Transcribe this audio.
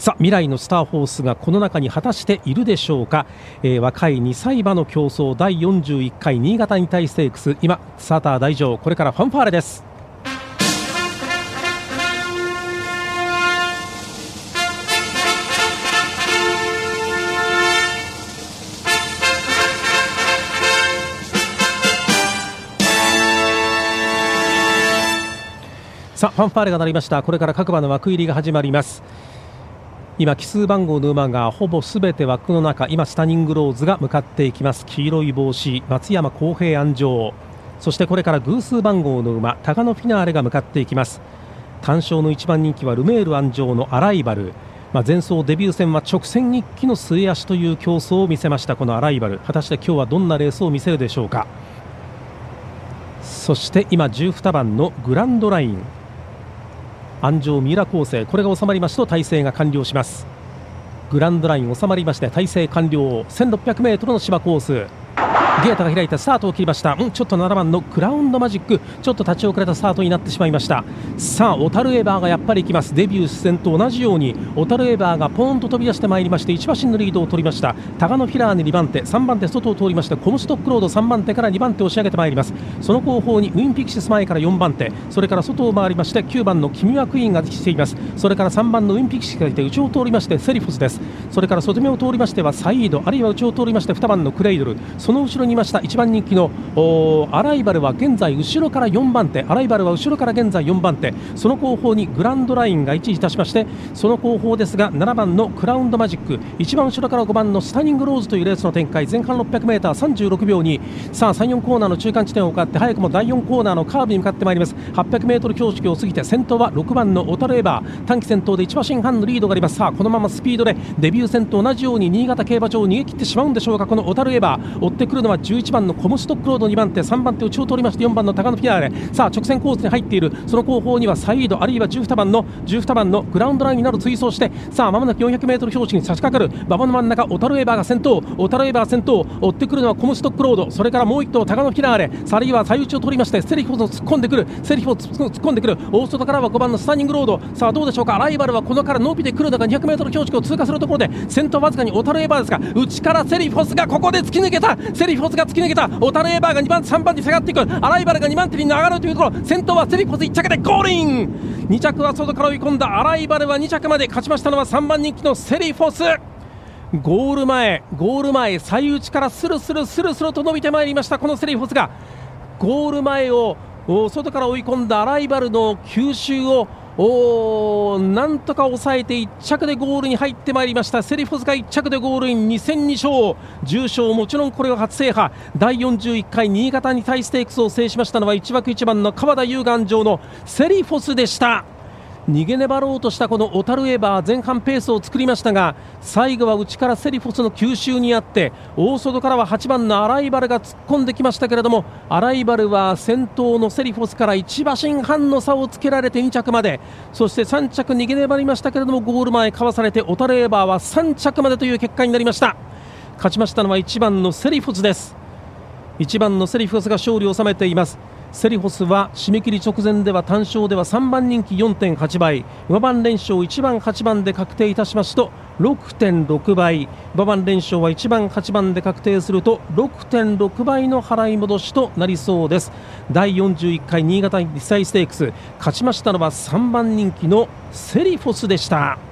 さあ未来のスターホースがこの中に果たしているでしょうか、えー、若い2歳馬の競争第41回新潟に対ステークス今スターター大丈これからファンファーレです。さあファンファーレが鳴りました。これから各馬の枠入りが始まります。今奇数番号の馬がほぼすべて枠の中今スタニングローズが向かっていきます。黄色い帽子松山公平安城。そしてこれから偶数番号の馬タガノフィナーレが向かっていきます。単勝の一番人気はルメール安城のアライバル。まあ、前走デビュー戦は直線一気の末脚という競争を見せましたこのアライバル。果たして今日はどんなレースを見せるでしょうか。そして今12番のグランドライン。安城三浦構成これが収まりますと体制が完了します。グランドライン収まりまして体制完了。1600m の芝コース。ゲートが開いてスタートを切りました、うん、ちょっと7番のクラウンドマジックちょっと立ち遅れたスタートになってしまいました。さあ小樽エバーがやっぱり行きます。デビュー戦と同じように小樽エバーがポーンと飛び出してまいりまして1馬身のリードを取りました。タガノフィラーネ2番手3番手外を通りましてコムストックロード3番手から2番手を押し上げてまいります。その後方にウィンピクシス前から4番手それから外を回りまして9番のキミワクイーンが来ています。それから3番のウィンピクシスがいて内を通りましてセリフォスです。それから外目を通りましてはサイードあるいは内を通りまして2番のクレイドル。その後ろにいました。1番人気のアライバルは現在後ろから4番手。アライバルは後ろから現在4番手。その後方にグランドラインが位置いたしましてその後方ですが7番のクラウンドマジック。一番後ろから5番のスタニングローズというレースの展開。前半 600m36 秒にさあ34コーナーの中間地点を向かって早くも第4コーナーのカーブに向かってまいります。800m 標識を過ぎて先頭は6番のオタルエバー。短期先頭で1馬身半のリードがあります。さあこのままスピードでデビュー戦と同じように新潟競馬場を逃げ切ってしまうんでしょうか。このオタルエバー。追ってくるのは11番のコムストックロード2番手3番手内を通りまして4番の高野フィアーレ。さあ直線コースに入っている。その後方にはサイードあるいは12番の12番のグラウンドラインになる追走してさあまもなく 400m 標識に差し掛かる。馬場の真ん中オタルエバーが先頭。オタルエバー先頭追ってくるのはコムストックロード。それからもう1頭高野フィナーレ。あるいは最内を取りましてセリフォを突っ込んでくる。セリフォを突っ込んでくる。大外からは5番のスターニングロード。さあどうでしょうか。ライバルはこのから伸びてくるのが 200m 標識を通過するところで先頭わずかにオタルエバーですが内からセリフォスがここで突き抜けた。セリフォスが突き抜けた。オタルエバーが2番3番に下がっていく。アライバルが2番手に流れるというところ。先頭はセリフォス1着でゴールイン。2着は外から追い込んだアライバルは2着まで勝ちましたのは3番人気のセリフォス。ゴール前ゴール前最内からスルスルスルスルと伸びてまいりましたこのセリフォスが。ゴール前を外から追い込んだアライバルの急襲をおなんとか抑えて1着でゴールに入ってまいりました。セリフォスが1着でゴールイン。2戦2勝。重賞もちろんこれは初制覇。第41回新潟に対ステークスを制しましたのは1枠1番の川田優願城のセリフォスでした。逃げ粘ろうとしたこのオタルエバー前半ペースを作りましたが最後は内からセリフォスの吸収にあって大外からは8番のアライバルが突っ込んできましたけれどもアライバルは先頭のセリフォスから1馬身半の差をつけられて2着まで。そして3着逃げ粘りましたけれどもゴール前かわされてオタルエバーは3着までという結果になりました。勝ちましたのは1番のセリフォスです。1番のセリフォスが勝利を収めています。セリフォスは締め切り直前では単勝では3番人気4.8倍。馬番連勝1番8番で確定いたしますと6.6倍。馬番連勝は1番8番で確定すると6.6倍の払い戻しとなりそうです。第41回新潟日産ステークス。勝ちましたのは3番人気のセリフォスでした。